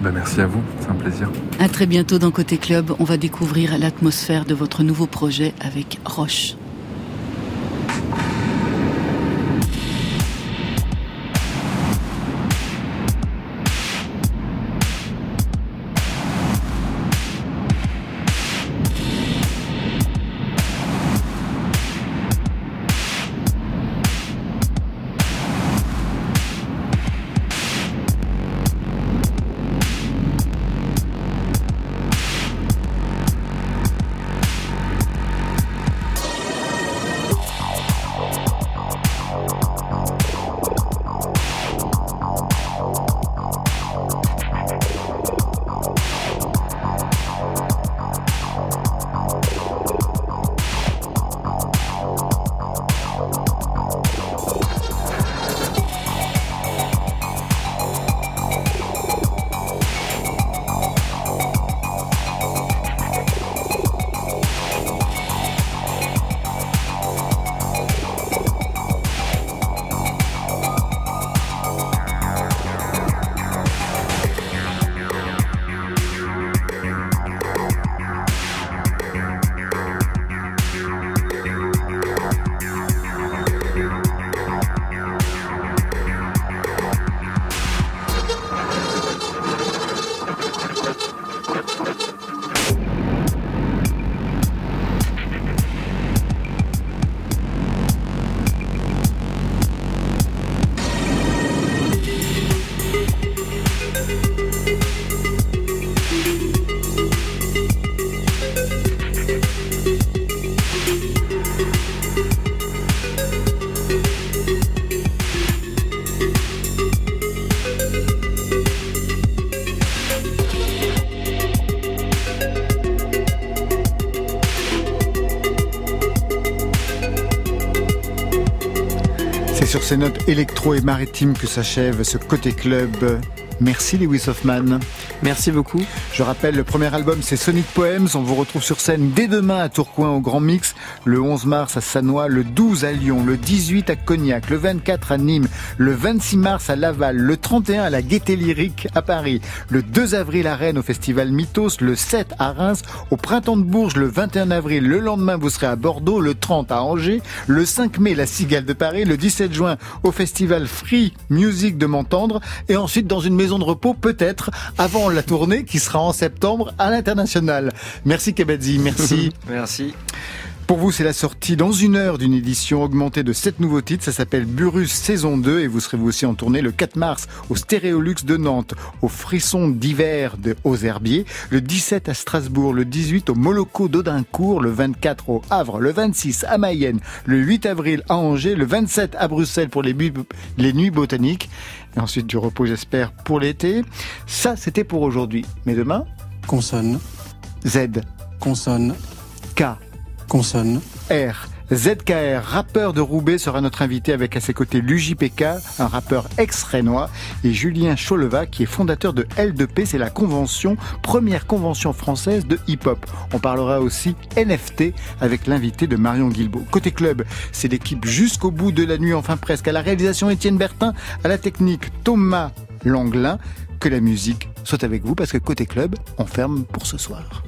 Ben, merci à vous, c'est un plaisir. À très bientôt dans Côté Club. On va découvrir l'atmosphère de votre nouveau projet avec Roche. Sur ces notes électro et maritimes que s'achève ce côté club. Merci Lewis Hoffman. Merci beaucoup. Je rappelle, le premier album c'est Sonic Poems. On vous retrouve sur scène dès demain à Tourcoing au Grand Mix, le 11 mars à Sanois, le 12 à Lyon, le 18 à Cognac, le 24 à Nîmes, le 26 mars à Laval, le 31 à la Gaieté Lyrique à Paris, le 2 avril à Rennes au Festival Mythos, le 7 à Reims, au Printemps de Bourges le 21 avril, le lendemain vous serez à Bordeaux, le 30 à Angers, le 5 mai la Cigale de Paris, le 17 juin au Festival Free Music de M'entendre et ensuite dans une maison de repos peut-être avant la tournée qui sera en septembre à l'international. Merci Kebedzi, merci. Merci. Pour vous, c'est la sortie dans une heure d'une édition augmentée de 7 nouveaux titres. Ça s'appelle Burus saison 2 et vous serez vous aussi en tournée le 4 mars au Stéréolux de Nantes, au Frisson d'hiver de Aux-Herbiers, le 17 à Strasbourg, le 18 au Moloco d'Audincourt, le 24 au Havre, le 26 à Mayenne, le 8 avril à Angers, le 27 à Bruxelles pour les nuits botaniques et ensuite du repos j'espère pour l'été. Ça c'était pour aujourd'hui. Mais demain, Consonne, Z, consonne, K, consonne. R. ZKR, rappeur de Roubaix, sera notre invité avec à ses côtés l'UJPK, un rappeur ex-rénois, et Julien Choleva, qui est fondateur de L2P, c'est la convention, première convention française de hip-hop. On parlera aussi NFT avec l'invité de Marion Guilbault. Côté club, c'est l'équipe jusqu'au bout de la nuit, enfin presque, à la réalisation Étienne Bertin, à la technique Thomas Langlin, que la musique soit avec vous, parce que côté club, on ferme pour ce soir.